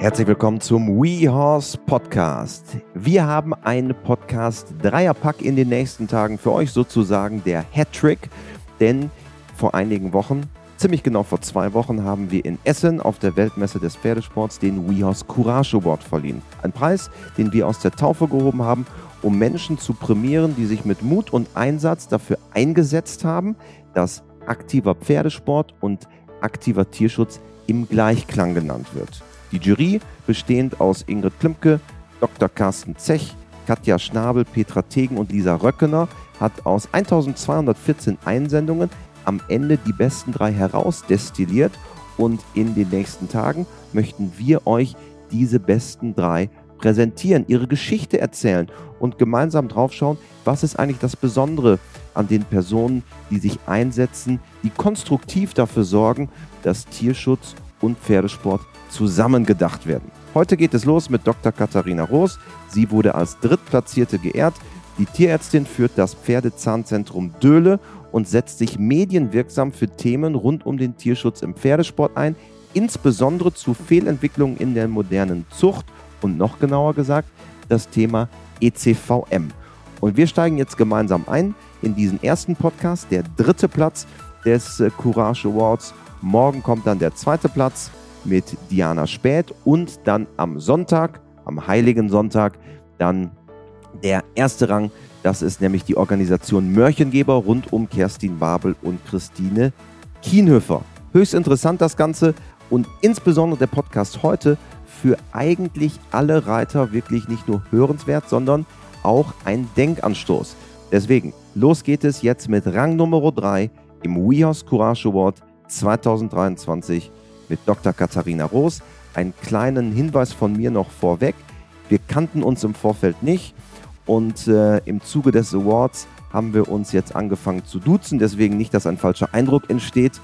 Herzlich willkommen zum WeHorse Podcast. Wir haben einen Podcast Dreierpack in den nächsten Tagen für euch sozusagen der Hattrick, denn vor einigen Wochen, ziemlich genau vor zwei Wochen, haben wir in Essen auf der Weltmesse des Pferdesports den WeHorse Courage Award verliehen. Ein Preis, den wir aus der Taufe gehoben haben, um Menschen zu prämieren, die sich mit Mut und Einsatz dafür eingesetzt haben, dass aktiver Pferdesport und aktiver Tierschutz im Gleichklang genannt wird. Die Jury, bestehend aus Ingrid Klimke, Dr. Carsten Zech, Katja Schnabel, Petra Tegen und Lisa Röckener, hat aus 1214 Einsendungen am Ende die besten drei herausdestilliert und in den nächsten Tagen möchten wir euch diese besten drei präsentieren, ihre Geschichte erzählen und gemeinsam draufschauen, was ist eigentlich das Besondere an den Personen, die sich einsetzen, die konstruktiv dafür sorgen, dass Tierschutz und Pferdesport zusammengedacht werden. Heute geht es los mit Dr. Katharina Roos. Sie wurde als Drittplatzierte geehrt. Die Tierärztin führt das Pferdezahnzentrum Döhle und setzt sich medienwirksam für Themen rund um den Tierschutz im Pferdesport ein, insbesondere zu Fehlentwicklungen in der modernen Zucht und noch genauer gesagt das Thema ECVM. Und wir steigen jetzt gemeinsam ein in diesen ersten Podcast, der dritte Platz des äh, Courage Awards. Morgen kommt dann der zweite Platz mit Diana Späth und dann am Sonntag, am Heiligen Sonntag, dann der erste Rang. Das ist nämlich die Organisation Mörchengeber rund um Kerstin Babel und Christine Kienhöfer. Höchst interessant das Ganze und insbesondere der Podcast heute für eigentlich alle Reiter wirklich nicht nur hörenswert, sondern auch ein Denkanstoß. Deswegen, los geht es jetzt mit Rang Nummer 3 im WeHorse Courage Award 2023 mit Dr. Katharina Roos. Einen kleinen Hinweis von mir noch vorweg. Wir kannten uns im Vorfeld nicht und äh, im Zuge des Awards haben wir uns jetzt angefangen zu duzen. Deswegen nicht, dass ein falscher Eindruck entsteht.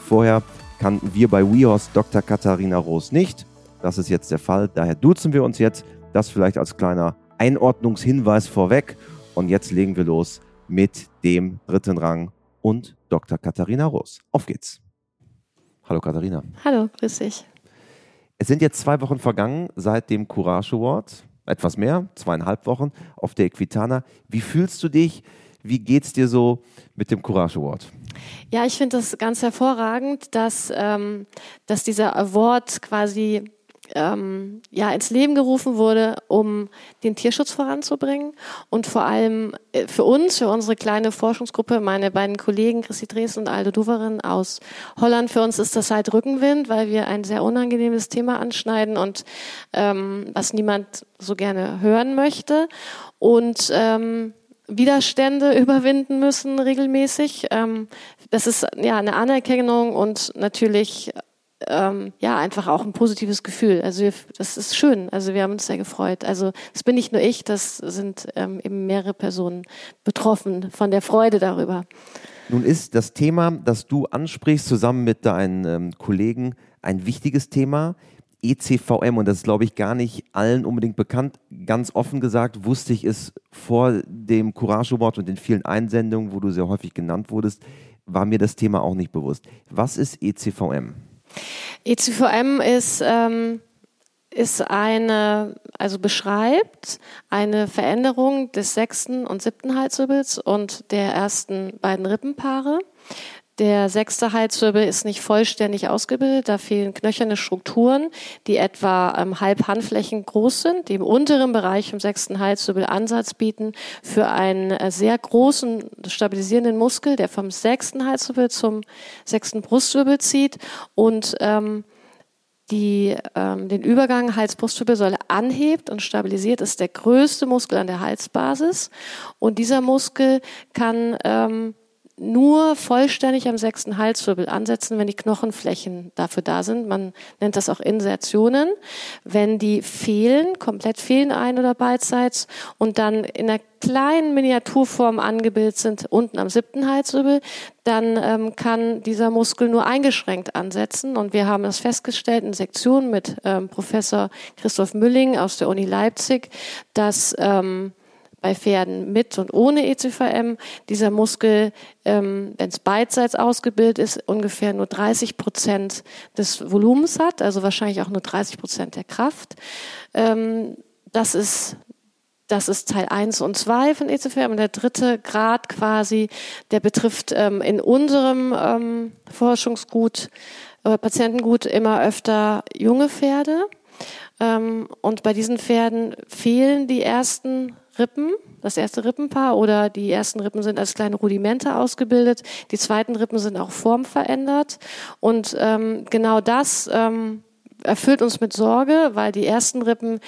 Vorher kannten wir bei WeHorse Dr. Katharina Roos nicht. Das ist jetzt der Fall. Daher duzen wir uns jetzt. Das vielleicht als kleiner Einordnungshinweis vorweg. Und jetzt legen wir los mit dem dritten Rang und Dr. Katharina Roos. Auf geht's. Hallo Katharina. Hallo, grüß dich. Es sind jetzt zwei Wochen vergangen seit dem Courage Award. Etwas mehr, zweieinhalb Wochen auf der Equitana. Wie fühlst du dich? Wie geht's dir so mit dem Courage Award? Ja, ich finde das ganz hervorragend, dass, ähm, dass dieser Award quasi ähm, ja, ins Leben gerufen wurde, um den Tierschutz voranzubringen und vor allem äh, für uns, für unsere kleine Forschungsgruppe, meine beiden Kollegen Chrissy Dresden und Aldo Duverin aus Holland, für uns ist das halt Rückenwind, weil wir ein sehr unangenehmes Thema anschneiden und ähm, was niemand so gerne hören möchte und ähm, Widerstände überwinden müssen regelmäßig. Ähm, das ist ja eine Anerkennung und natürlich ähm, ja einfach auch ein positives Gefühl. Also wir, das ist schön. Also wir haben uns sehr gefreut. Also das bin nicht nur ich, das sind ähm, eben mehrere Personen betroffen von der Freude darüber. Nun ist das Thema, das du ansprichst, zusammen mit deinen ähm, Kollegen, ein wichtiges Thema. ECVM, und das ist, glaube ich, gar nicht allen unbedingt bekannt. Ganz offen gesagt, wusste ich es vor dem Courage Award und den vielen Einsendungen, wo du sehr häufig genannt wurdest, war mir das Thema auch nicht bewusst. Was ist ECVM? ECVM ist, ähm, ist eine, also beschreibt eine Veränderung des sechsten und siebten Halswirbels und der ersten beiden Rippenpaare. Der sechste Halswirbel ist nicht vollständig ausgebildet, da fehlen knöcherne Strukturen, die etwa ähm, halb Handflächen groß sind, die im unteren Bereich im sechsten Halswirbel Ansatz bieten für einen äh, sehr großen stabilisierenden Muskel, der vom sechsten Halswirbel zum sechsten Brustwirbel zieht und ähm, die ähm, den Übergang Hals-Brustwirbelsäule anhebt und stabilisiert, ist der größte Muskel an der Halsbasis. Und dieser Muskel kann ähm, nur vollständig am sechsten Halswirbel ansetzen, wenn die Knochenflächen dafür da sind. Man nennt das auch Insertionen. Wenn die fehlen, komplett fehlen ein- oder beidseits und dann in einer kleinen Miniaturform angebildet sind unten am siebten Halswirbel, dann ähm, kann dieser Muskel nur eingeschränkt ansetzen. Und wir haben das festgestellt in Sektionen mit ähm, Professor Christoph Mülling aus der Uni Leipzig, dass ähm, bei Pferden mit und ohne ECVM dieser Muskel, ähm, wenn es beidseits ausgebildet ist, ungefähr nur 30 Prozent des Volumens hat, also wahrscheinlich auch nur 30 Prozent der Kraft. Ähm, das ist das ist Teil 1 und 2 von ECVM. Und der dritte Grad quasi, der betrifft ähm, in unserem ähm, Forschungsgut, äh, Patientengut immer öfter junge Pferde. Ähm, und bei diesen Pferden fehlen die ersten Rippen, das erste Rippenpaar oder die ersten Rippen sind als kleine Rudimente ausgebildet. Die zweiten Rippen sind auch formverändert. Und ähm, genau das ähm, erfüllt uns mit Sorge, weil die ersten Rippen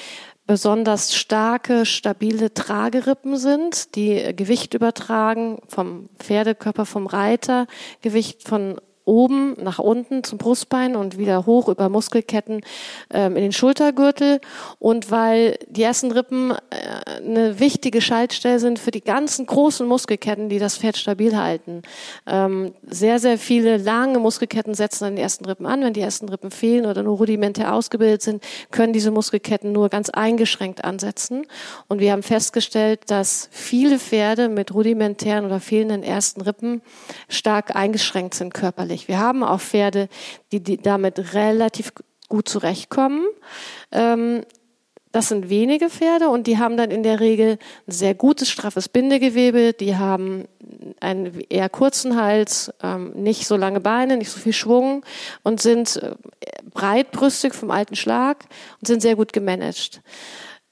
besonders starke, stabile Tragerippen sind, die Gewicht übertragen vom Pferdekörper, vom Reiter, Gewicht von oben nach unten zum Brustbein und wieder hoch über Muskelketten ähm, in den Schultergürtel. Und weil die ersten Rippen äh, eine wichtige Schaltstelle sind für die ganzen großen Muskelketten, die das Pferd stabil halten. Ähm, sehr, sehr viele lange Muskelketten setzen an die ersten Rippen an. Wenn die ersten Rippen fehlen oder nur rudimentär ausgebildet sind, können diese Muskelketten nur ganz eingeschränkt ansetzen. Und wir haben festgestellt, dass viele Pferde mit rudimentären oder fehlenden ersten Rippen stark eingeschränkt sind körperlich nicht. Wir haben auch Pferde, die, die damit relativ gut zurechtkommen. Ähm, das sind wenige Pferde und die haben dann in der Regel ein sehr gutes, straffes Bindegewebe. Die haben einen eher kurzen Hals, ähm, nicht so lange Beine, nicht so viel Schwung und sind äh, breitbrüstig vom alten Schlag und sind sehr gut gemanagt.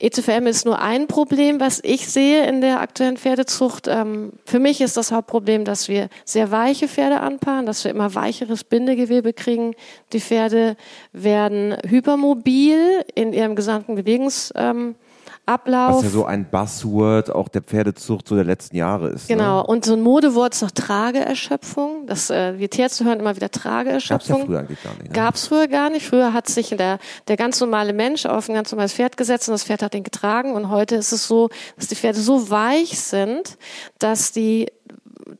ECVM ist nur ein Problem, was ich sehe in der aktuellen Pferdezucht. Ähm, für mich ist das Hauptproblem, dass wir sehr weiche Pferde anpaaren, dass wir immer weicheres Bindegewebe kriegen. Die Pferde werden hypermobil in ihrem gesamten Bewegungs ähm, Ablauf. Was ja so ein Buzzword auch der Pferdezucht so der letzten Jahre ist. Genau. Ne? Und so ein Modewort ist noch Trageerschöpfung. Das, äh, wir Tierärzte hören immer wieder Trageerschöpfung. Gab's ja früher eigentlich gar nicht. Ne? Gab's früher gar nicht. Früher hat sich der, der ganz normale Mensch auf ein ganz normales Pferd gesetzt und das Pferd hat ihn getragen. Und heute ist es so, dass die Pferde so weich sind, dass die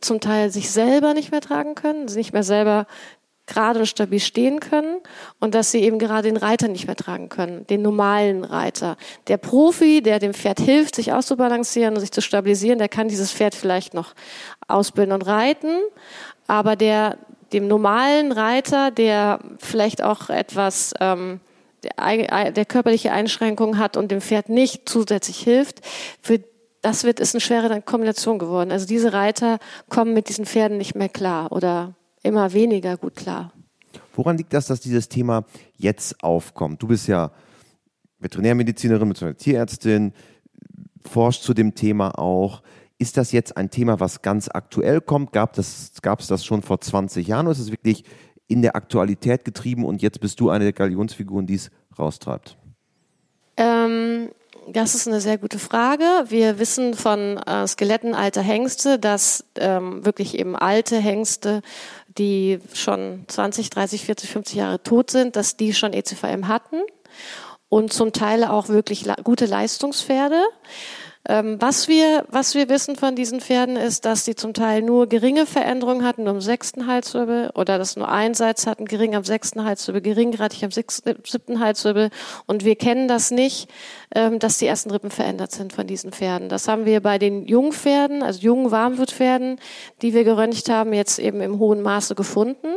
zum Teil sich selber nicht mehr tragen können, sie nicht mehr selber gerade und stabil stehen können und dass sie eben gerade den Reiter nicht mehr tragen können, den normalen Reiter. Der Profi, der dem Pferd hilft, sich auszubalancieren und sich zu stabilisieren, der kann dieses Pferd vielleicht noch ausbilden und reiten, aber der dem normalen Reiter, der vielleicht auch etwas ähm, der, der körperliche Einschränkungen hat und dem Pferd nicht zusätzlich hilft, für das wird ist eine schwere Kombination geworden. Also diese Reiter kommen mit diesen Pferden nicht mehr klar oder immer weniger gut klar. Woran liegt das, dass dieses Thema jetzt aufkommt? Du bist ja Veterinärmedizinerin bzw. Tierärztin, forscht zu dem Thema auch. Ist das jetzt ein Thema, was ganz aktuell kommt? Gab es das, das schon vor 20 Jahren oder ist es wirklich in der Aktualität getrieben und jetzt bist du eine der Galionsfiguren, die es raustreibt? Ähm, das ist eine sehr gute Frage. Wir wissen von äh, Skeletten alter Hengste, dass ähm, wirklich eben alte Hengste die schon 20, 30, 40, 50 Jahre tot sind, dass die schon ECVM hatten und zum Teil auch wirklich gute Leistungspferde. Ähm, was wir, was wir wissen von diesen Pferden ist, dass sie zum Teil nur geringe Veränderungen hatten, nur am sechsten Halswirbel, oder dass nur einseitig hatten, gering am sechsten Halswirbel, geringgradig am äh, siebten Halswirbel. Und wir kennen das nicht, ähm, dass die ersten Rippen verändert sind von diesen Pferden. Das haben wir bei den Jungpferden, also jungen Warmblutpferden, die wir geröntgt haben, jetzt eben im hohen Maße gefunden.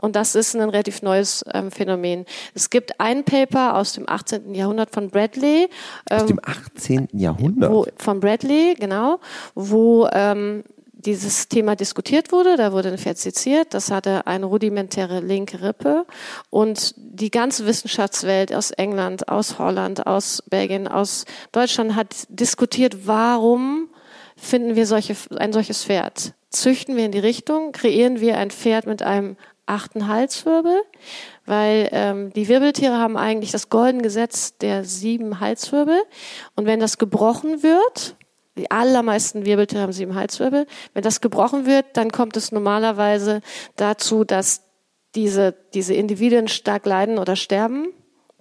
Und das ist ein relativ neues ähm, Phänomen. Es gibt ein Paper aus dem 18. Jahrhundert von Bradley. Ähm, aus dem 18. Jahrhundert? Wo, von Bradley, genau, wo ähm, dieses Thema diskutiert wurde. Da wurde ein Pferd seziert. Das hatte eine rudimentäre linke Rippe. Und die ganze Wissenschaftswelt aus England, aus Holland, aus Belgien, aus Deutschland hat diskutiert, warum finden wir solche, ein solches Pferd? Züchten wir in die Richtung? Kreieren wir ein Pferd mit einem achten Halswirbel, weil ähm, die Wirbeltiere haben eigentlich das goldene Gesetz der sieben Halswirbel. Und wenn das gebrochen wird, die allermeisten Wirbeltiere haben sieben Halswirbel, wenn das gebrochen wird, dann kommt es normalerweise dazu, dass diese, diese Individuen stark leiden oder sterben,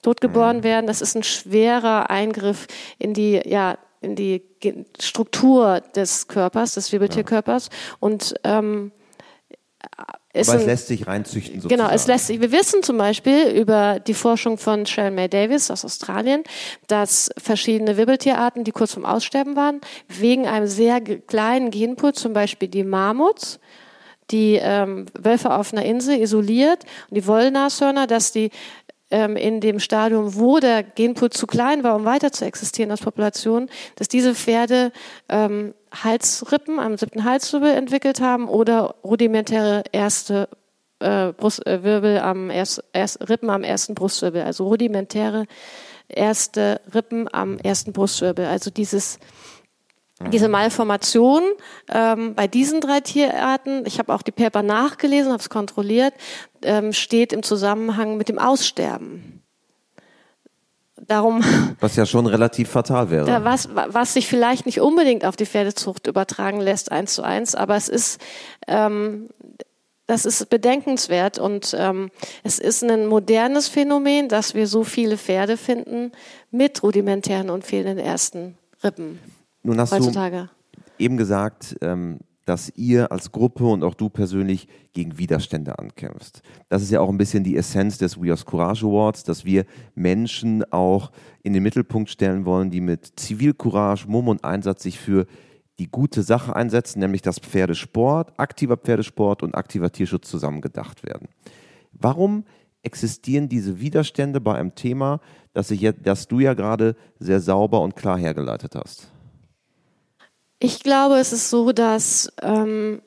totgeboren mhm. werden. Das ist ein schwerer Eingriff in die, ja, in die Struktur des Körpers, des Wirbeltierkörpers. Und ähm, ist Aber es lässt sich reinzüchten sozusagen. Genau, es lässt sich. Wir wissen zum Beispiel über die Forschung von Sharon May Davis aus Australien, dass verschiedene Wirbeltierarten, die kurz vorm Aussterben waren, wegen einem sehr kleinen Genpool, zum Beispiel die Mammuts, die ähm, Wölfe auf einer Insel isoliert und die Wollnashörner, dass die ähm, in dem Stadium, wo der Genpool zu klein war, um weiter zu existieren als Population, dass diese Pferde ähm, Halsrippen am siebten Halswirbel entwickelt haben oder rudimentäre erste äh, Brustwirbel äh, am erst, erst, Rippen am ersten Brustwirbel, also rudimentäre erste Rippen am ersten Brustwirbel. Also dieses diese Malformation ähm, bei diesen drei Tierarten, ich habe auch die Paper nachgelesen, habe es kontrolliert, ähm, steht im Zusammenhang mit dem Aussterben. Darum, was ja schon relativ fatal wäre. Da, was, was sich vielleicht nicht unbedingt auf die Pferdezucht übertragen lässt, eins zu eins, aber es ist, ähm, das ist bedenkenswert und ähm, es ist ein modernes Phänomen, dass wir so viele Pferde finden mit rudimentären und fehlenden ersten Rippen. Nun hast heutzutage. du eben gesagt, ähm, dass ihr als Gruppe und auch du persönlich gegen Widerstände ankämpfst. Das ist ja auch ein bisschen die Essenz des We Are Courage Awards, dass wir Menschen auch in den Mittelpunkt stellen wollen, die mit Zivilcourage, Mumm und Einsatz sich für die gute Sache einsetzen, nämlich dass Pferdesport, aktiver Pferdesport und aktiver Tierschutz zusammen gedacht werden. Warum existieren diese Widerstände bei einem Thema, das, ich, das du ja gerade sehr sauber und klar hergeleitet hast? Ich glaube, es ist so, dass ähm,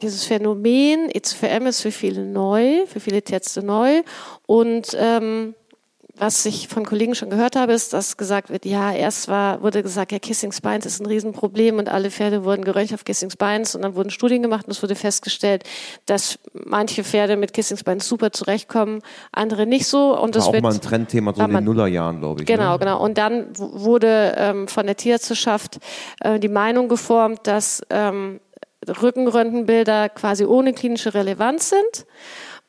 dieses Phänomen EZVM ist für viele neu, für viele Texte neu. Und ähm, was ich von Kollegen schon gehört habe, ist, dass gesagt wird, ja, erst war, wurde gesagt, ja, Kissing Spines ist ein Riesenproblem und alle Pferde wurden geröntgt auf Kissing Spines und dann wurden Studien gemacht und es wurde festgestellt, dass manche Pferde mit Kissing Spines super zurechtkommen, andere nicht so. Und das war auch wird, mal ein Trendthema so in den Nullerjahren, glaube ich. Genau, ne? genau. Und dann wurde ähm, von der Tierärzteschaft äh, die Meinung geformt, dass ähm, Rückenröntgenbilder quasi ohne klinische Relevanz sind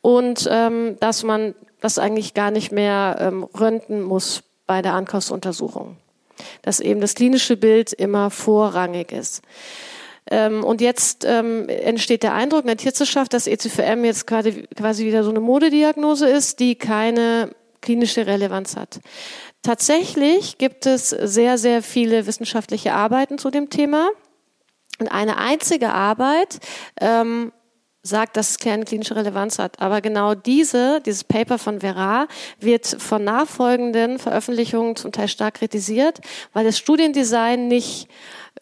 und ähm, dass man das eigentlich gar nicht mehr ähm, röntgen muss bei der Ankaufsuntersuchung. Dass eben das klinische Bild immer vorrangig ist. Ähm, und jetzt ähm, entsteht der Eindruck in der Tierärzteschaft, dass ECVM jetzt quasi, quasi wieder so eine Modediagnose ist, die keine klinische Relevanz hat. Tatsächlich gibt es sehr, sehr viele wissenschaftliche Arbeiten zu dem Thema. Und eine einzige Arbeit ähm, sagt, dass es keine klinische Relevanz hat. Aber genau diese, dieses Paper von Vera wird von nachfolgenden Veröffentlichungen zum Teil stark kritisiert, weil das Studiendesign nicht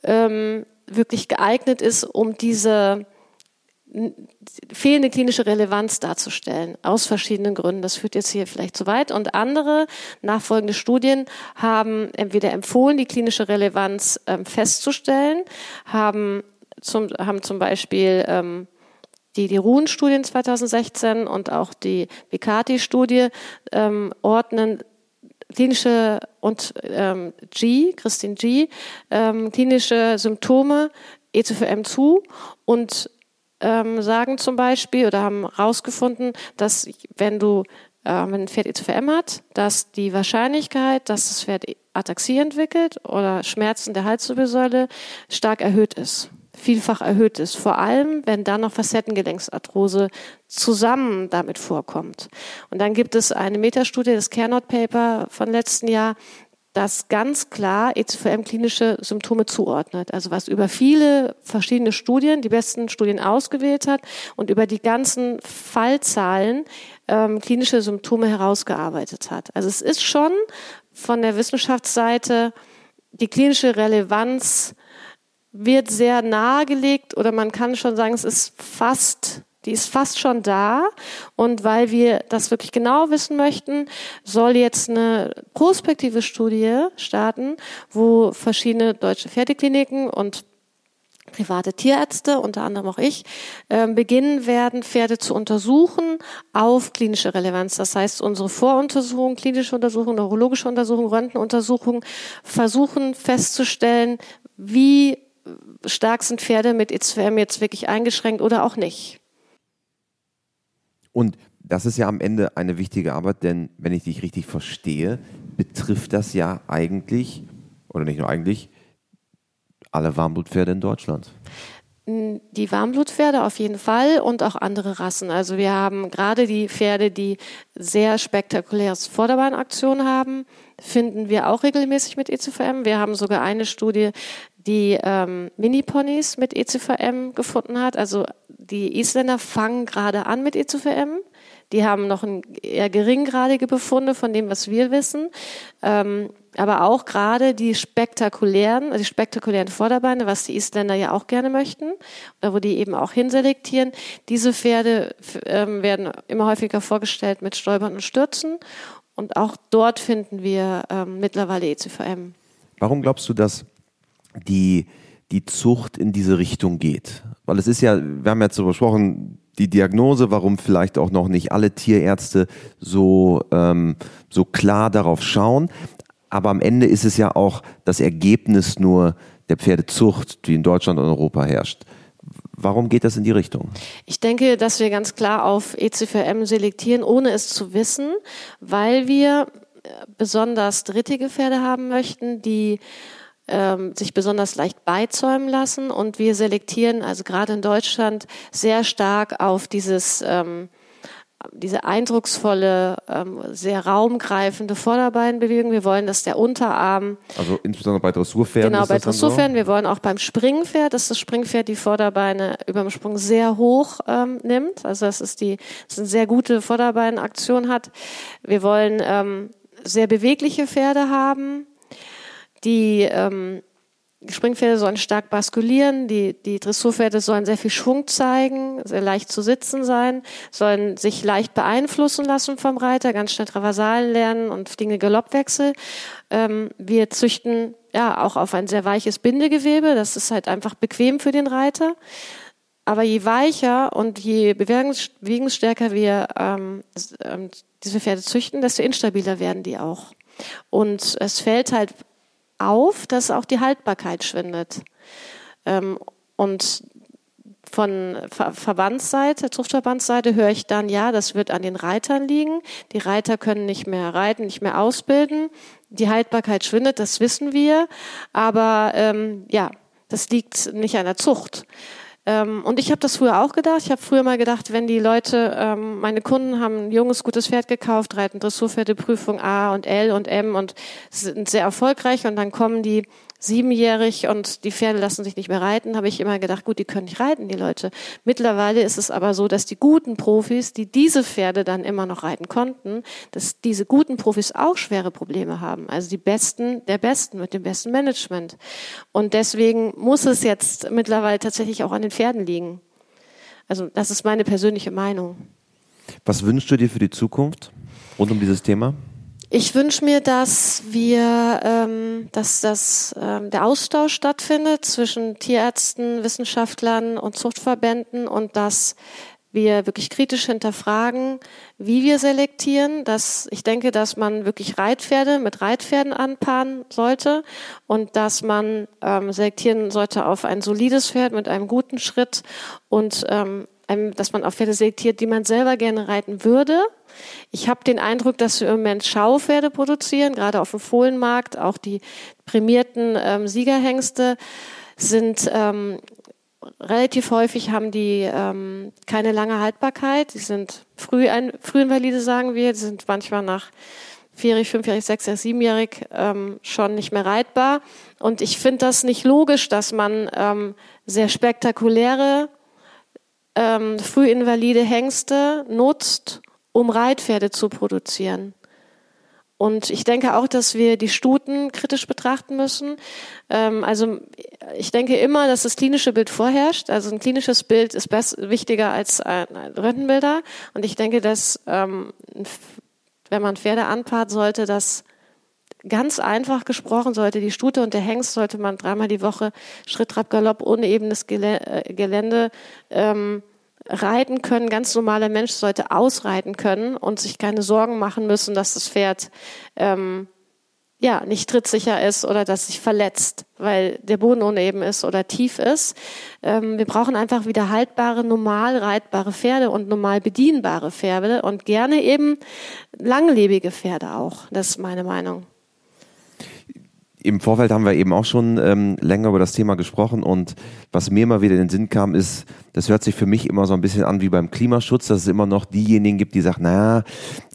ähm, wirklich geeignet ist, um diese fehlende klinische Relevanz darzustellen, aus verschiedenen Gründen. Das führt jetzt hier vielleicht zu weit. Und andere nachfolgende Studien haben entweder empfohlen, die klinische Relevanz ähm, festzustellen, haben zum, haben zum Beispiel ähm, die, die Ruhen-Studien 2016 und auch die Bicati-Studie ähm, ordnen klinische und ähm, G, Christine G, ähm, klinische Symptome E2FM zu und ähm, sagen zum Beispiel oder haben herausgefunden, dass wenn du ähm, ein Pferd E2FM hat, dass die Wahrscheinlichkeit, dass das Pferd Ataxie entwickelt oder Schmerzen der Halswirbelsäule stark erhöht ist vielfach erhöht ist. Vor allem, wenn dann noch Facettengelenksarthrose zusammen damit vorkommt. Und dann gibt es eine Metastudie, das Kernot Paper von letzten Jahr, das ganz klar ECVM klinische Symptome zuordnet. Also was über viele verschiedene Studien, die besten Studien ausgewählt hat und über die ganzen Fallzahlen ähm, klinische Symptome herausgearbeitet hat. Also es ist schon von der Wissenschaftsseite die klinische Relevanz wird sehr nahegelegt oder man kann schon sagen, es ist fast die ist fast schon da. Und weil wir das wirklich genau wissen möchten, soll jetzt eine prospektive Studie starten, wo verschiedene deutsche Pferdekliniken und private Tierärzte, unter anderem auch ich, äh, beginnen werden, Pferde zu untersuchen auf klinische Relevanz. Das heißt, unsere Voruntersuchung, klinische Untersuchung, neurologische Untersuchung, Röntgenuntersuchung versuchen festzustellen, wie stark sind Pferde mit E2M jetzt wirklich eingeschränkt oder auch nicht. Und das ist ja am Ende eine wichtige Arbeit, denn wenn ich dich richtig verstehe, betrifft das ja eigentlich, oder nicht nur eigentlich, alle Warmblutpferde in Deutschland. Die Warmblutpferde auf jeden Fall und auch andere Rassen. Also wir haben gerade die Pferde, die sehr spektakuläres Vorderbeinaktion haben, finden wir auch regelmäßig mit ECVM. Wir haben sogar eine Studie, die ähm, Mini-Ponys mit ECVM gefunden hat. Also die Isländer fangen gerade an mit ECVM. Die haben noch ein eher geringgradige Befunde von dem, was wir wissen. Ähm, aber auch gerade die spektakulären, die spektakulären Vorderbeine, was die Isländer ja auch gerne möchten, oder wo die eben auch hinselektieren. Diese Pferde ähm, werden immer häufiger vorgestellt mit Stolpern und Stürzen. Und auch dort finden wir ähm, mittlerweile ECVM. Warum glaubst du, dass die, die Zucht in diese Richtung geht? Weil es ist ja, wir haben jetzt so besprochen, die Diagnose, warum vielleicht auch noch nicht alle Tierärzte so, ähm, so klar darauf schauen. Aber am Ende ist es ja auch das Ergebnis nur der Pferdezucht, die in Deutschland und Europa herrscht. Warum geht das in die Richtung? Ich denke, dass wir ganz klar auf ECVM selektieren, ohne es zu wissen, weil wir äh, besonders drittige Pferde haben möchten, die ähm, sich besonders leicht beizäumen lassen. Und wir selektieren also gerade in Deutschland sehr stark auf dieses ähm, diese eindrucksvolle, ähm, sehr raumgreifende Vorderbeinbewegung. Wir wollen, dass der Unterarm. Also insbesondere bei Dressurpferden. Genau, bei Dressurpferden. So? Wir wollen auch beim Springpferd, dass das Springpferd die Vorderbeine über dem Sprung sehr hoch ähm, nimmt. Also dass es die, dass eine sehr gute Vorderbeinaktion hat. Wir wollen ähm, sehr bewegliche Pferde haben die ähm, Springpferde sollen stark baskulieren, die, die Dressurpferde sollen sehr viel Schwung zeigen, sehr leicht zu sitzen sein, sollen sich leicht beeinflussen lassen vom Reiter, ganz schnell Traversalen lernen und fliegende Galoppwechsel. Ähm, wir züchten ja auch auf ein sehr weiches Bindegewebe, das ist halt einfach bequem für den Reiter. Aber je weicher und je bewegungsstärker wir ähm, ähm, diese Pferde züchten, desto instabiler werden die auch. Und es fällt halt auf, dass auch die Haltbarkeit schwindet. Ähm, und von Ver Verbandsseite, Zuchtverbandsseite höre ich dann, ja, das wird an den Reitern liegen. Die Reiter können nicht mehr reiten, nicht mehr ausbilden. Die Haltbarkeit schwindet, das wissen wir. Aber ähm, ja, das liegt nicht an der Zucht. Ähm, und ich habe das früher auch gedacht. Ich habe früher mal gedacht, wenn die Leute, ähm, meine Kunden haben ein junges, gutes Pferd gekauft, reiten Dressurpferdeprüfung A und L und M und sind sehr erfolgreich und dann kommen die siebenjährig und die Pferde lassen sich nicht mehr reiten, habe ich immer gedacht, gut, die können nicht reiten, die Leute. Mittlerweile ist es aber so, dass die guten Profis, die diese Pferde dann immer noch reiten konnten, dass diese guten Profis auch schwere Probleme haben. Also die Besten der Besten mit dem besten Management. Und deswegen muss es jetzt mittlerweile tatsächlich auch an den Pferden liegen. Also das ist meine persönliche Meinung. Was wünschst du dir für die Zukunft rund um dieses Thema? Ich wünsche mir, dass wir, ähm, dass das, ähm, der Austausch stattfindet zwischen Tierärzten, Wissenschaftlern und Zuchtverbänden und dass wir wirklich kritisch hinterfragen, wie wir selektieren. Dass ich denke, dass man wirklich Reitpferde mit Reitpferden anpaaren sollte und dass man ähm, selektieren sollte auf ein solides Pferd mit einem guten Schritt und ähm, dass man auf Pferde selektiert, die man selber gerne reiten würde ich habe den Eindruck, dass wir im Moment Schaupferde produzieren, gerade auf dem Fohlenmarkt. Auch die prämierten ähm, Siegerhengste sind ähm, relativ häufig haben die ähm, keine lange Haltbarkeit. Die sind früh ein, Frühinvalide, sagen wir. Die sind manchmal nach vierjährig, fünfjährig, sechsjährig, siebenjährig ähm, schon nicht mehr reitbar. Und ich finde das nicht logisch, dass man ähm, sehr spektakuläre ähm, frühinvalide Hengste nutzt, um Reitpferde zu produzieren. Und ich denke auch, dass wir die Stuten kritisch betrachten müssen. Ähm, also ich denke immer, dass das klinische Bild vorherrscht. Also ein klinisches Bild ist wichtiger als ein Röntgenbilder. Und ich denke, dass ähm, wenn man Pferde anpaart, sollte das ganz einfach gesprochen, sollte die Stute und der Hengst sollte man dreimal die Woche Schritt, Trab, Galopp ohne ebenes äh, Gelände ähm, reiten können. Ganz normaler Mensch sollte ausreiten können und sich keine Sorgen machen müssen, dass das Pferd ähm, ja nicht trittsicher ist oder dass sich verletzt, weil der Boden uneben ist oder tief ist. Ähm, wir brauchen einfach wieder haltbare, normal reitbare Pferde und normal bedienbare Pferde und gerne eben langlebige Pferde auch. Das ist meine Meinung Im Vorfeld haben wir eben auch schon ähm, länger über das Thema gesprochen und was mir immer wieder in den Sinn kam, ist, das hört sich für mich immer so ein bisschen an wie beim Klimaschutz, dass es immer noch diejenigen gibt, die sagen, naja,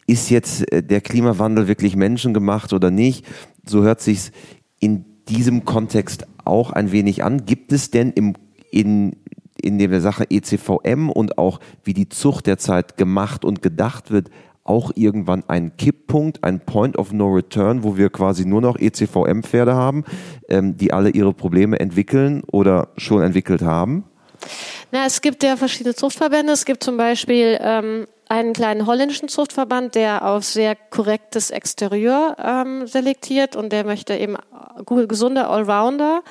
ist jetzt äh, der Klimawandel wirklich menschengemacht oder nicht? So hört sich's in diesem Kontext auch ein wenig an. Gibt es denn im, in, in der Sache ECVM und auch wie die Zucht derzeit gemacht und gedacht wird, auch irgendwann einen Kipppunkt, ein Point of No Return, wo wir quasi nur noch ECVM-Pferde haben, ähm, die alle ihre Probleme entwickeln oder schon entwickelt haben? Na, es gibt ja verschiedene Zuchtverbände. Es gibt zum Beispiel ähm, einen kleinen holländischen Zuchtverband, der auf sehr korrektes Exterieur ähm, selektiert und der möchte eben gesunde Allrounder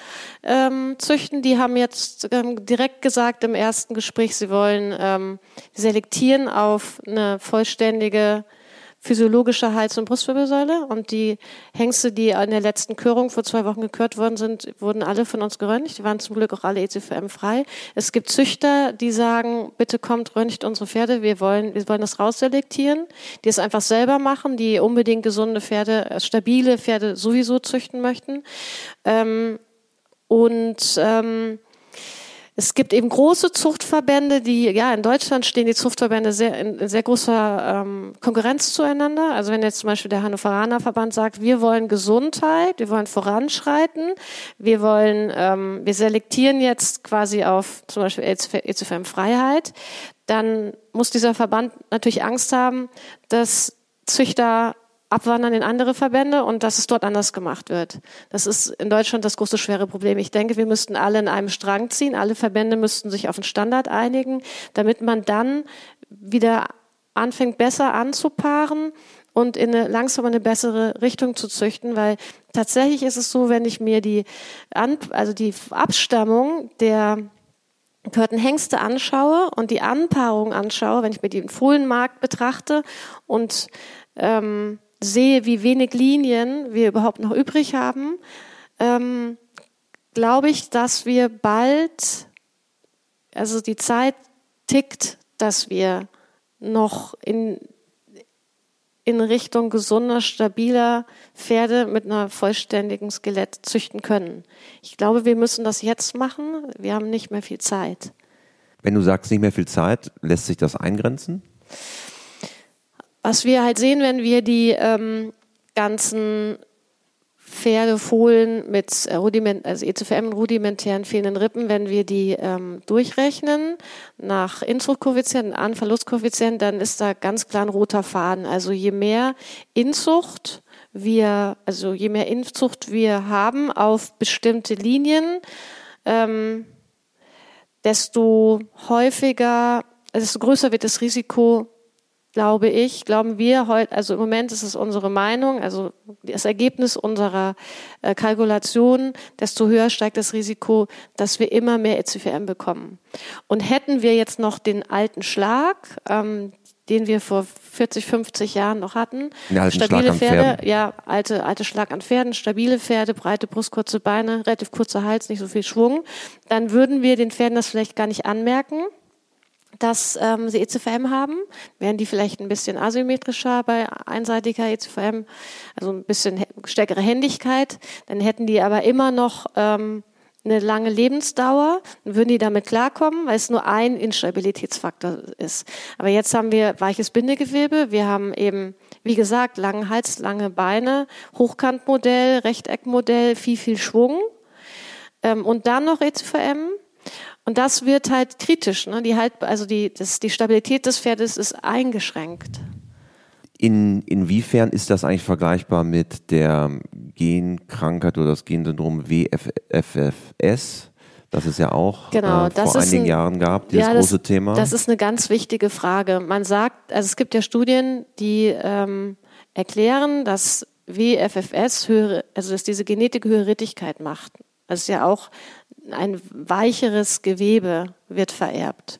ähm, züchten. Die haben jetzt ähm, direkt gesagt im ersten Gespräch, sie wollen ähm, selektieren auf eine vollständige physiologische Hals- und Brustwirbelsäule. Und die Hengste, die in der letzten Körung vor zwei Wochen gekürt worden sind, wurden alle von uns geröntgt. Die waren zum Glück auch alle ECVM frei. Es gibt Züchter, die sagen, bitte kommt, röntgt unsere Pferde. Wir wollen, wir wollen das rausselektieren. Die es einfach selber machen, die unbedingt gesunde Pferde, äh, stabile Pferde sowieso züchten möchten. Ähm, und ähm, es gibt eben große Zuchtverbände, die, ja, in Deutschland stehen die Zuchtverbände sehr, in sehr großer ähm, Konkurrenz zueinander. Also wenn jetzt zum Beispiel der Hannoveraner Verband sagt, wir wollen Gesundheit, wir wollen voranschreiten, wir wollen, ähm, wir selektieren jetzt quasi auf zum Beispiel EZFM Freiheit, dann muss dieser Verband natürlich Angst haben, dass Züchter abwandern in andere Verbände und dass es dort anders gemacht wird. Das ist in Deutschland das große schwere Problem. Ich denke, wir müssten alle in einem Strang ziehen. Alle Verbände müssten sich auf einen Standard einigen, damit man dann wieder anfängt, besser anzupaaren und in eine langsam eine bessere Richtung zu züchten, weil tatsächlich ist es so, wenn ich mir die, also die Abstammung der gehörten Hengste anschaue und die Anpaarung anschaue, wenn ich mir den Fohlenmarkt betrachte und ähm, sehe, wie wenig Linien wir überhaupt noch übrig haben, ähm, glaube ich, dass wir bald, also die Zeit tickt, dass wir noch in, in Richtung gesunder, stabiler Pferde mit einer vollständigen Skelett züchten können. Ich glaube, wir müssen das jetzt machen. Wir haben nicht mehr viel Zeit. Wenn du sagst, nicht mehr viel Zeit, lässt sich das eingrenzen? Was wir halt sehen, wenn wir die ähm, ganzen Pferdefohlen mit äh, Rudiment, also ECFM rudimentären fehlenden Rippen, wenn wir die ähm, durchrechnen nach Inzuchtkoeffizient, Anverlustkoeffizient, dann ist da ganz klar ein roter Faden. Also je mehr Inzucht wir, also je mehr Inzucht wir haben auf bestimmte Linien, ähm, desto häufiger, desto größer wird das Risiko, glaube ich, glauben wir heute, also im Moment ist es unsere Meinung, also das Ergebnis unserer äh, Kalkulation, desto höher steigt das Risiko, dass wir immer mehr ECVM bekommen. Und hätten wir jetzt noch den alten Schlag, ähm, den wir vor 40, 50 Jahren noch hatten. Stabile Pferde, ja, alte, alte Schlag an Pferden, stabile Pferde, breite Brust, kurze Beine, relativ kurzer Hals, nicht so viel Schwung. Dann würden wir den Pferden das vielleicht gar nicht anmerken dass ähm, sie ECVM haben, wären die vielleicht ein bisschen asymmetrischer bei einseitiger ECVM, also ein bisschen stärkere Händigkeit, dann hätten die aber immer noch ähm, eine lange Lebensdauer, dann würden die damit klarkommen, weil es nur ein Instabilitätsfaktor ist. Aber jetzt haben wir weiches Bindegewebe, wir haben eben, wie gesagt, langen Hals, lange Beine, Hochkantmodell, Rechteckmodell, viel, viel Schwung. Ähm, und dann noch ECVM und das wird halt kritisch. Ne? Die, halt, also die, das, die Stabilität des Pferdes ist eingeschränkt. In, inwiefern ist das eigentlich vergleichbar mit der Genkrankheit oder das Gensyndrom WFFS? Das es ja auch genau, äh, vor einigen ein, Jahren gab, dieses ja, das, große Thema. Das ist eine ganz wichtige Frage. Man sagt, also es gibt ja Studien, die ähm, erklären, dass WFFS höhere, also dass diese Genetik höhere Rittigkeit macht. Ist ja auch ein weicheres Gewebe wird vererbt.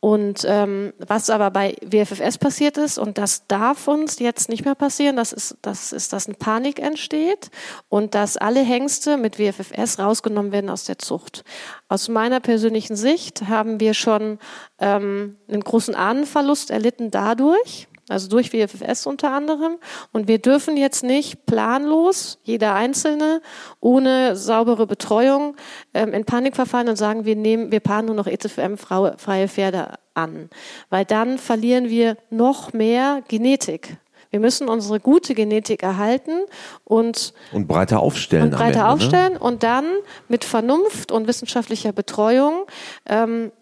Und ähm, was aber bei WFFS passiert ist, und das darf uns jetzt nicht mehr passieren, das ist, das ist, dass eine Panik entsteht und dass alle Hengste mit WFFS rausgenommen werden aus der Zucht. Aus meiner persönlichen Sicht haben wir schon ähm, einen großen Ahnenverlust erlitten dadurch, also durch WFS unter anderem. Und wir dürfen jetzt nicht planlos, jeder Einzelne, ohne saubere Betreuung ähm, in Panik verfallen und sagen, wir nehmen, wir paaren nur noch ECFM-freie Pferde an. Weil dann verlieren wir noch mehr Genetik. Wir müssen unsere gute Genetik erhalten und, und breiter aufstellen. Und breiter Ende, ne? aufstellen ne? und dann mit Vernunft und wissenschaftlicher Betreuung ähm,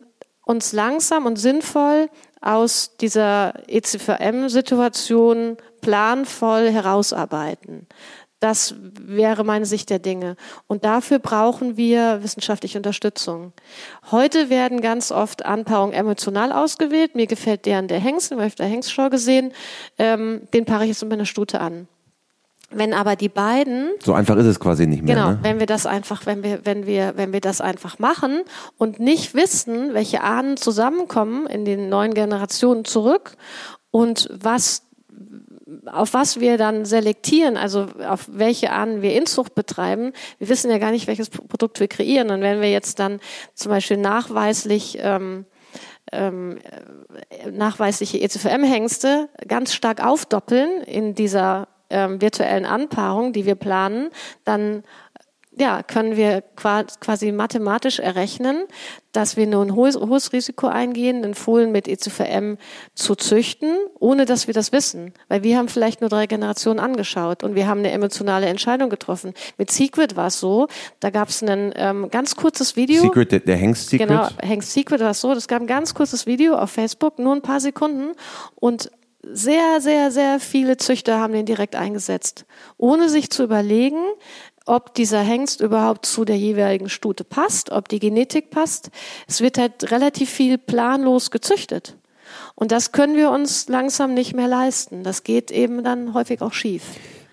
uns langsam und sinnvoll aus dieser ECVM-Situation planvoll herausarbeiten. Das wäre meine Sicht der Dinge. Und dafür brauchen wir wissenschaftliche Unterstützung. Heute werden ganz oft Anpaarungen emotional ausgewählt. Mir gefällt deren der Hengst, den habe ich auf der Hengstschau gesehen. Ähm, den paare ich jetzt mit einer Stute an. Wenn aber die beiden so einfach ist es quasi nicht mehr. Genau, ne? wenn wir das einfach, wenn wir, wenn wir, wenn wir das einfach machen und nicht wissen, welche Ahnen zusammenkommen in den neuen Generationen zurück und was auf was wir dann selektieren, also auf welche Ahnen wir Inzucht betreiben, wir wissen ja gar nicht, welches Produkt wir kreieren. Und wenn wir jetzt dann zum Beispiel nachweislich ähm, ähm, nachweisliche ECVM-Hengste ganz stark aufdoppeln in dieser ähm, virtuellen Anpaarung, die wir planen, dann ja, können wir quasi mathematisch errechnen, dass wir nur ein hohes, hohes Risiko eingehen, den Fohlen mit ECVM zu züchten, ohne dass wir das wissen. Weil wir haben vielleicht nur drei Generationen angeschaut und wir haben eine emotionale Entscheidung getroffen. Mit Secret war es so, da gab es ein ähm, ganz kurzes Video. Secret, der, der Hengst Secret? Genau, Hengst Secret war es so, es gab ein ganz kurzes Video auf Facebook, nur ein paar Sekunden und sehr, sehr, sehr viele Züchter haben den direkt eingesetzt, ohne sich zu überlegen, ob dieser Hengst überhaupt zu der jeweiligen Stute passt, ob die Genetik passt. Es wird halt relativ viel planlos gezüchtet. Und das können wir uns langsam nicht mehr leisten. Das geht eben dann häufig auch schief.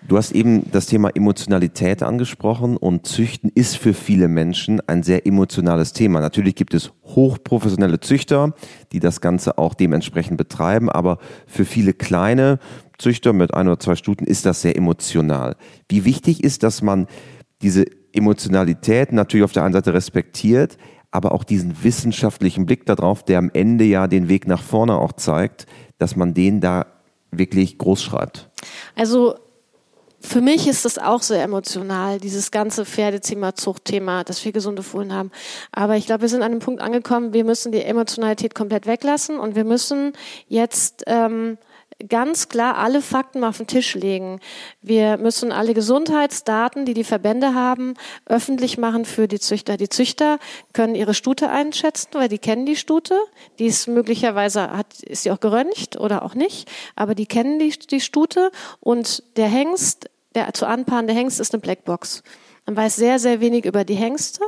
Du hast eben das Thema Emotionalität angesprochen und Züchten ist für viele Menschen ein sehr emotionales Thema. Natürlich gibt es hochprofessionelle Züchter, die das Ganze auch dementsprechend betreiben, aber für viele kleine Züchter mit ein oder zwei Stuten ist das sehr emotional. Wie wichtig ist, dass man diese Emotionalität natürlich auf der einen Seite respektiert, aber auch diesen wissenschaftlichen Blick darauf, der am Ende ja den Weg nach vorne auch zeigt, dass man den da wirklich groß schreibt. Also für mich ist es auch sehr emotional, dieses ganze Pferdezimmerzuchtthema, dass wir gesunde Fohlen haben. Aber ich glaube, wir sind an einem Punkt angekommen, wir müssen die Emotionalität komplett weglassen und wir müssen jetzt ähm, ganz klar alle Fakten auf den Tisch legen. Wir müssen alle Gesundheitsdaten, die die Verbände haben, öffentlich machen für die Züchter. Die Züchter können ihre Stute einschätzen, weil die kennen die Stute. Die ist möglicherweise, hat, ist sie auch geröntgt oder auch nicht, aber die kennen die, die Stute und der Hengst der zu anpaarende Hengst ist eine Blackbox. Man weiß sehr, sehr wenig über die Hengste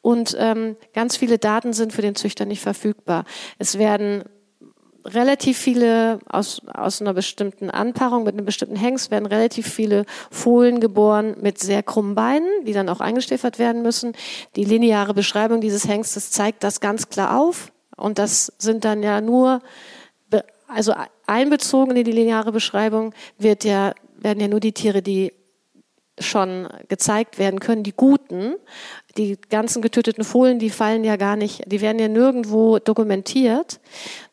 und ähm, ganz viele Daten sind für den Züchter nicht verfügbar. Es werden relativ viele aus, aus einer bestimmten Anpaarung mit einem bestimmten Hengst werden relativ viele Fohlen geboren mit sehr krummen Beinen, die dann auch eingestäfert werden müssen. Die lineare Beschreibung dieses Hengstes zeigt das ganz klar auf und das sind dann ja nur also einbezogen in die lineare Beschreibung wird ja werden ja nur die Tiere, die schon gezeigt werden können, die guten. Die ganzen getöteten Fohlen, die fallen ja gar nicht, die werden ja nirgendwo dokumentiert.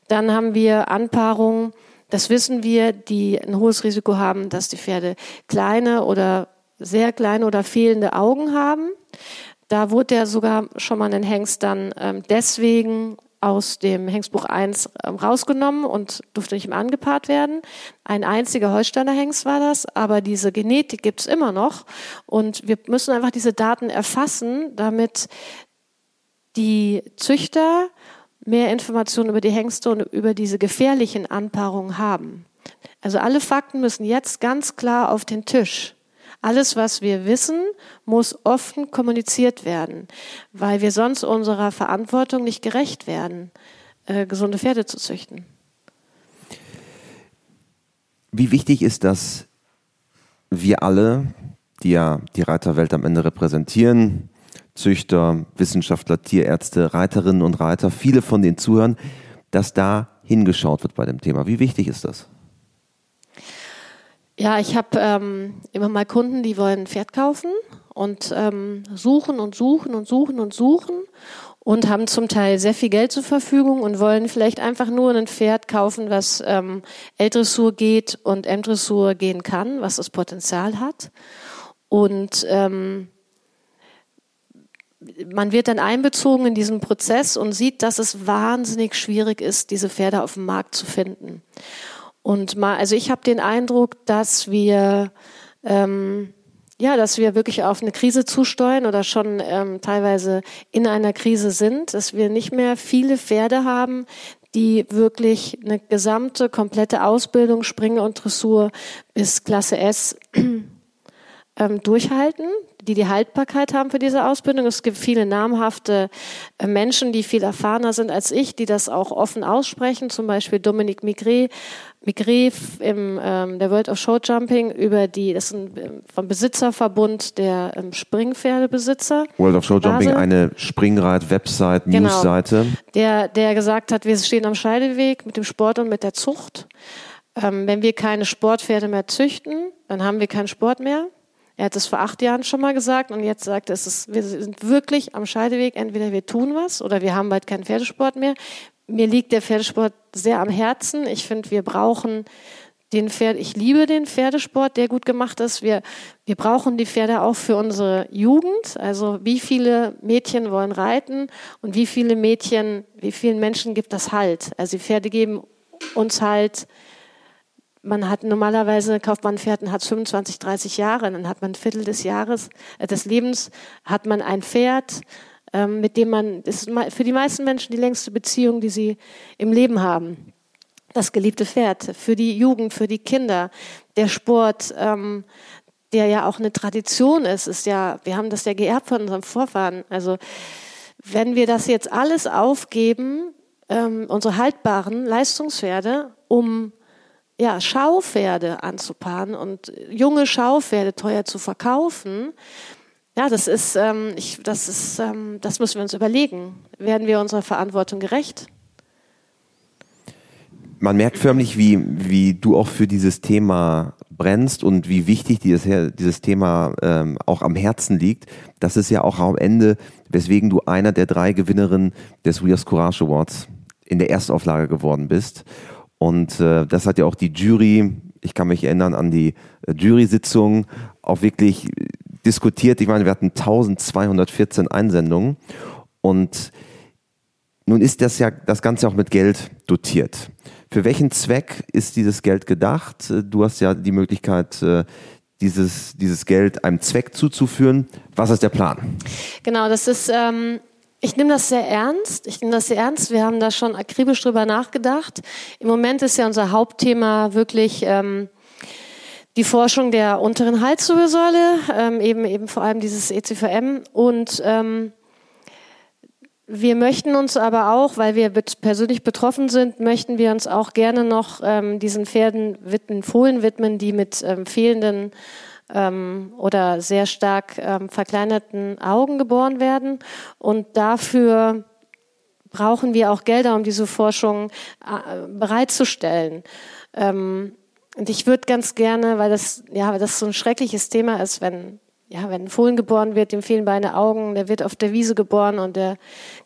Dann haben wir Anpaarungen, das wissen wir, die ein hohes Risiko haben, dass die Pferde kleine oder sehr kleine oder fehlende Augen haben. Da wurde ja sogar schon mal ein Hengst dann ähm, deswegen aus dem Hengstbuch 1 ähm, rausgenommen und durfte nicht mehr angepaart werden. Ein einziger Holsteiner Hengst war das, aber diese Genetik gibt's immer noch und wir müssen einfach diese Daten erfassen, damit die Züchter mehr Informationen über die Hengste und über diese gefährlichen Anpaarungen haben. Also alle Fakten müssen jetzt ganz klar auf den Tisch. Alles, was wir wissen, muss offen kommuniziert werden, weil wir sonst unserer Verantwortung nicht gerecht werden, äh, gesunde Pferde zu züchten. Wie wichtig ist das, wir alle, die ja die Reiterwelt am Ende repräsentieren, Züchter, Wissenschaftler, Tierärzte, Reiterinnen und Reiter, viele von denen zuhören, dass da hingeschaut wird bei dem Thema. Wie wichtig ist das? Ja, ich habe ähm, immer mal Kunden, die wollen ein Pferd kaufen und ähm, suchen und suchen und suchen und suchen und haben zum Teil sehr viel Geld zur Verfügung und wollen vielleicht einfach nur ein Pferd kaufen, was ähm, L-Dressur geht und M-Dressur gehen kann, was das Potenzial hat. Und ähm, man wird dann einbezogen in diesen Prozess und sieht, dass es wahnsinnig schwierig ist, diese Pferde auf dem Markt zu finden. Und mal, also ich habe den Eindruck, dass wir ähm, ja, dass wir wirklich auf eine Krise zusteuern oder schon ähm, teilweise in einer Krise sind, dass wir nicht mehr viele Pferde haben, die wirklich eine gesamte, komplette Ausbildung, Springer und Dressur bis Klasse S ähm, durchhalten, die die Haltbarkeit haben für diese Ausbildung. Es gibt viele namhafte äh, Menschen, die viel erfahrener sind als ich, die das auch offen aussprechen. Zum Beispiel Dominique Migré, Migré im ähm, der World of Show Jumping über die, das ist ein ähm, vom Besitzerverbund der ähm, Springpferdebesitzer. World of Show Jumping, eine Springrad-Website, genau. Newsseite. Der, der gesagt hat, wir stehen am Scheideweg mit dem Sport und mit der Zucht. Ähm, wenn wir keine Sportpferde mehr züchten, dann haben wir keinen Sport mehr. Er hat es vor acht Jahren schon mal gesagt und jetzt sagt er, es ist, wir sind wirklich am Scheideweg. Entweder wir tun was oder wir haben bald keinen Pferdesport mehr. Mir liegt der Pferdesport sehr am Herzen. Ich finde, wir brauchen den Pferd, ich liebe den Pferdesport, der gut gemacht ist. Wir, wir brauchen die Pferde auch für unsere Jugend. Also wie viele Mädchen wollen reiten und wie viele Mädchen, wie vielen Menschen gibt das Halt? Also die Pferde geben uns halt man hat normalerweise, kauft man Pferd und hat 25, 30 Jahre, dann hat man ein Viertel des Jahres, äh, des Lebens, hat man ein Pferd, ähm, mit dem man, ist für die meisten Menschen die längste Beziehung, die sie im Leben haben. Das geliebte Pferd, für die Jugend, für die Kinder, der Sport, ähm, der ja auch eine Tradition ist, ist ja, wir haben das ja geerbt von unserem Vorfahren. Also, wenn wir das jetzt alles aufgeben, ähm, unsere haltbaren Leistungspferde, um ja, Schaupferde anzupaaren und junge Schaupferde teuer zu verkaufen, ja, das ist, ähm, ich, das ist, ähm, das müssen wir uns überlegen. Werden wir unserer Verantwortung gerecht? Man merkt förmlich, wie, wie du auch für dieses Thema brennst und wie wichtig dieses, dieses Thema ähm, auch am Herzen liegt. Das ist ja auch am Ende, weswegen du einer der drei Gewinnerinnen des Are Courage Awards in der Erstauflage geworden bist. Und äh, das hat ja auch die Jury, ich kann mich erinnern an die äh, Jury-Sitzung, auch wirklich diskutiert. Ich meine, wir hatten 1214 Einsendungen und nun ist das ja das Ganze auch mit Geld dotiert. Für welchen Zweck ist dieses Geld gedacht? Du hast ja die Möglichkeit, äh, dieses, dieses Geld einem Zweck zuzuführen. Was ist der Plan? Genau, das ist ähm, ich nehme das sehr ernst. Ich nehme das sehr ernst. Wir haben da schon akribisch drüber nachgedacht. Im Moment ist ja unser Hauptthema wirklich ähm, die Forschung der unteren Halswirbelsäule, ähm, eben eben vor allem dieses ECVM und ähm, wir möchten uns aber auch, weil wir persönlich betroffen sind, möchten wir uns auch gerne noch ähm, diesen Pferden widmen, Fohlen widmen, die mit ähm, fehlenden ähm, oder sehr stark ähm, verkleinerten Augen geboren werden. Und dafür brauchen wir auch Gelder, um diese Forschung äh, bereitzustellen. Ähm, und ich würde ganz gerne, weil das, ja, weil das so ein schreckliches Thema ist, wenn, ja, wenn ein Fohlen geboren wird, dem fehlen beide Augen, der wird auf der Wiese geboren und der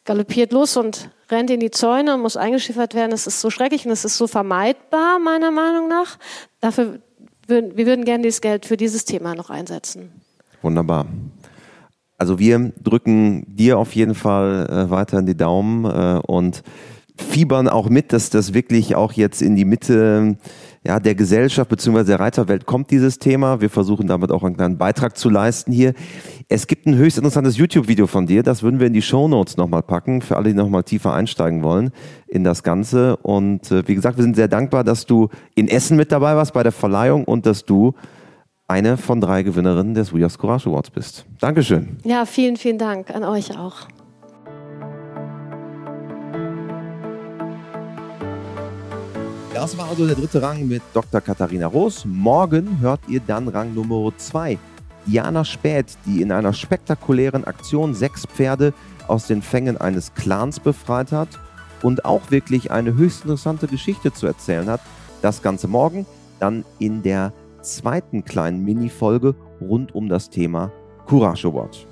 galoppiert los und rennt in die Zäune und muss eingeschiffert werden. Das ist so schrecklich und das ist so vermeidbar, meiner Meinung nach. Dafür wir würden gerne dieses Geld für dieses Thema noch einsetzen. Wunderbar. Also wir drücken dir auf jeden Fall äh, weiter in die Daumen äh, und fiebern auch mit, dass das wirklich auch jetzt in die Mitte ja, der Gesellschaft bzw. der Reiterwelt kommt dieses Thema. Wir versuchen damit auch einen kleinen Beitrag zu leisten hier. Es gibt ein höchst interessantes YouTube-Video von dir, das würden wir in die Show Notes nochmal packen, für alle, die nochmal tiefer einsteigen wollen in das Ganze. Und äh, wie gesagt, wir sind sehr dankbar, dass du in Essen mit dabei warst bei der Verleihung und dass du eine von drei Gewinnerinnen des We Are Courage Awards bist. Dankeschön. Ja, vielen, vielen Dank an euch auch. Das war also der dritte Rang mit Dr. Katharina Roos. Morgen hört ihr dann Rang Nummer 2. Diana Späth, die in einer spektakulären Aktion sechs Pferde aus den Fängen eines Clans befreit hat und auch wirklich eine höchst interessante Geschichte zu erzählen hat. Das Ganze morgen, dann in der zweiten kleinen Mini-Folge rund um das Thema Courage Award.